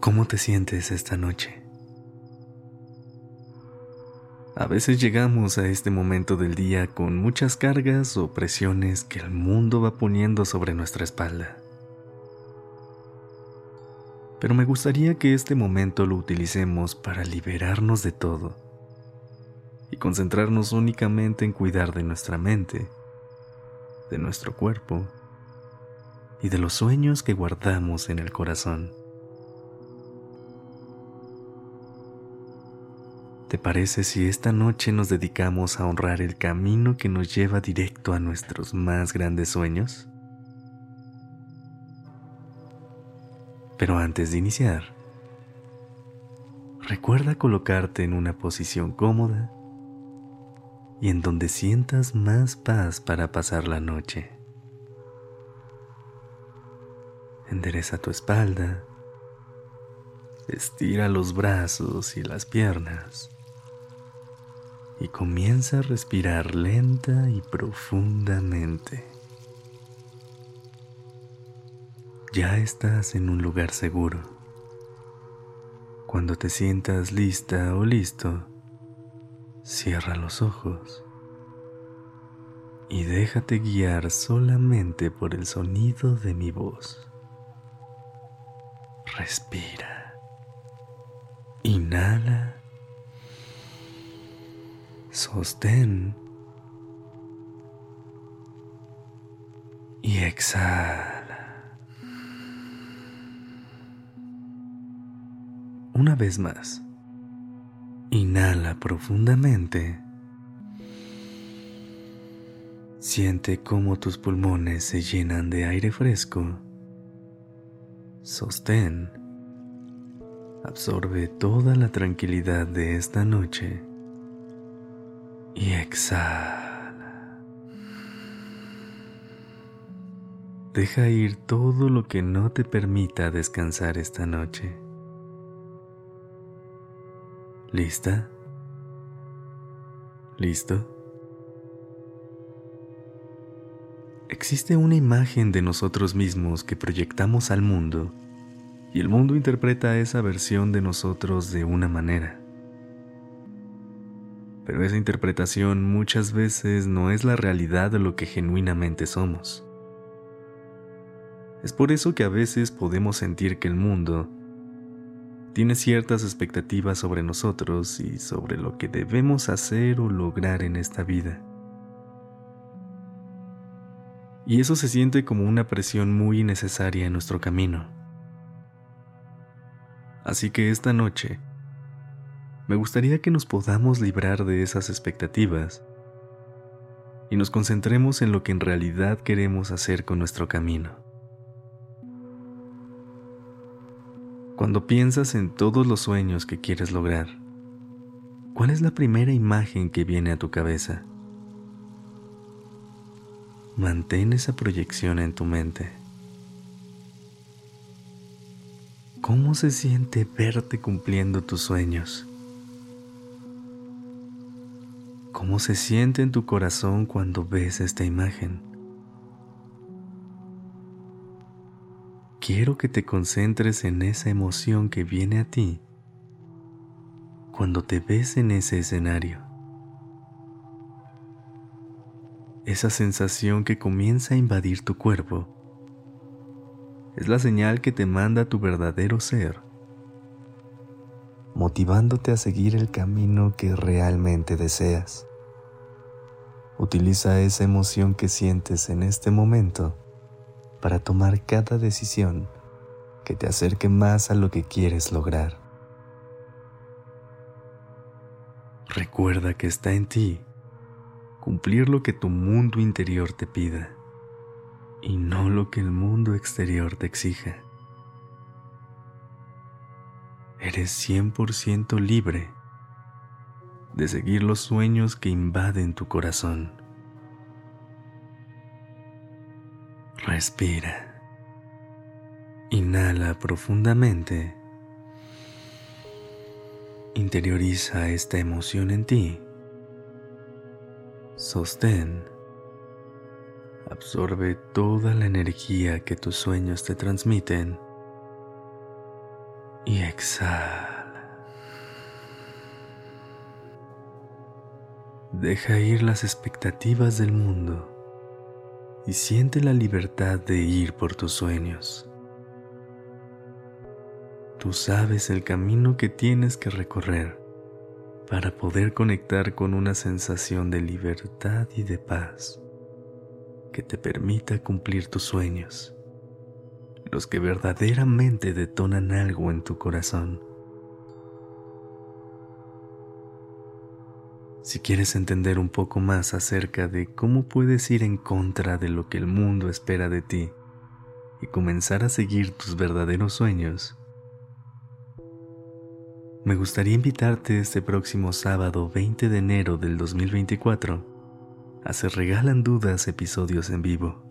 ¿Cómo te sientes esta noche? A veces llegamos a este momento del día con muchas cargas o presiones que el mundo va poniendo sobre nuestra espalda. Pero me gustaría que este momento lo utilicemos para liberarnos de todo y concentrarnos únicamente en cuidar de nuestra mente, de nuestro cuerpo y de los sueños que guardamos en el corazón. ¿Te parece si esta noche nos dedicamos a honrar el camino que nos lleva directo a nuestros más grandes sueños? Pero antes de iniciar, recuerda colocarte en una posición cómoda y en donde sientas más paz para pasar la noche. Endereza tu espalda, estira los brazos y las piernas y comienza a respirar lenta y profundamente. Ya estás en un lugar seguro. Cuando te sientas lista o listo, cierra los ojos y déjate guiar solamente por el sonido de mi voz. Respira. Inhala sostén y exhala. Una vez más, inhala profundamente. Siente cómo tus pulmones se llenan de aire fresco. Sostén. Absorbe toda la tranquilidad de esta noche y exhala. Deja ir todo lo que no te permita descansar esta noche. ¿Lista? ¿Listo? Existe una imagen de nosotros mismos que proyectamos al mundo y el mundo interpreta esa versión de nosotros de una manera pero esa interpretación muchas veces no es la realidad de lo que genuinamente somos. Es por eso que a veces podemos sentir que el mundo tiene ciertas expectativas sobre nosotros y sobre lo que debemos hacer o lograr en esta vida. Y eso se siente como una presión muy innecesaria en nuestro camino. Así que esta noche, me gustaría que nos podamos librar de esas expectativas y nos concentremos en lo que en realidad queremos hacer con nuestro camino. Cuando piensas en todos los sueños que quieres lograr, ¿cuál es la primera imagen que viene a tu cabeza? Mantén esa proyección en tu mente. ¿Cómo se siente verte cumpliendo tus sueños? ¿Cómo se siente en tu corazón cuando ves esta imagen? Quiero que te concentres en esa emoción que viene a ti cuando te ves en ese escenario. Esa sensación que comienza a invadir tu cuerpo es la señal que te manda tu verdadero ser, motivándote a seguir el camino que realmente deseas. Utiliza esa emoción que sientes en este momento para tomar cada decisión que te acerque más a lo que quieres lograr. Recuerda que está en ti cumplir lo que tu mundo interior te pida y no lo que el mundo exterior te exija. Eres 100% libre de seguir los sueños que invaden tu corazón. Respira. Inhala profundamente. Interioriza esta emoción en ti. Sostén. Absorbe toda la energía que tus sueños te transmiten. Y exhala. Deja ir las expectativas del mundo y siente la libertad de ir por tus sueños. Tú sabes el camino que tienes que recorrer para poder conectar con una sensación de libertad y de paz que te permita cumplir tus sueños, los que verdaderamente detonan algo en tu corazón. Si quieres entender un poco más acerca de cómo puedes ir en contra de lo que el mundo espera de ti y comenzar a seguir tus verdaderos sueños, me gustaría invitarte este próximo sábado 20 de enero del 2024 a Se Regalan Dudas episodios en vivo,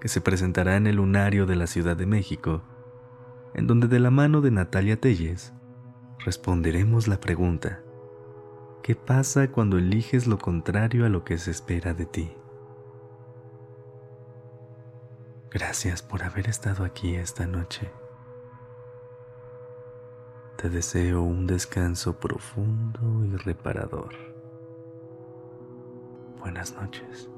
que se presentará en el Lunario de la Ciudad de México, en donde de la mano de Natalia Telles responderemos la pregunta ¿Qué pasa cuando eliges lo contrario a lo que se espera de ti? Gracias por haber estado aquí esta noche. Te deseo un descanso profundo y reparador. Buenas noches.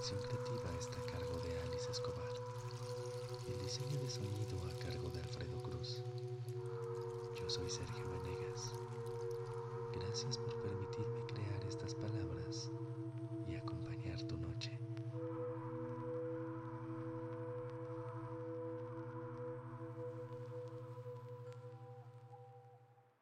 Dirección creativa está a cargo de Alice Escobar el diseño de sonido a cargo de Alfredo Cruz. Yo soy Sergio Venegas. Gracias por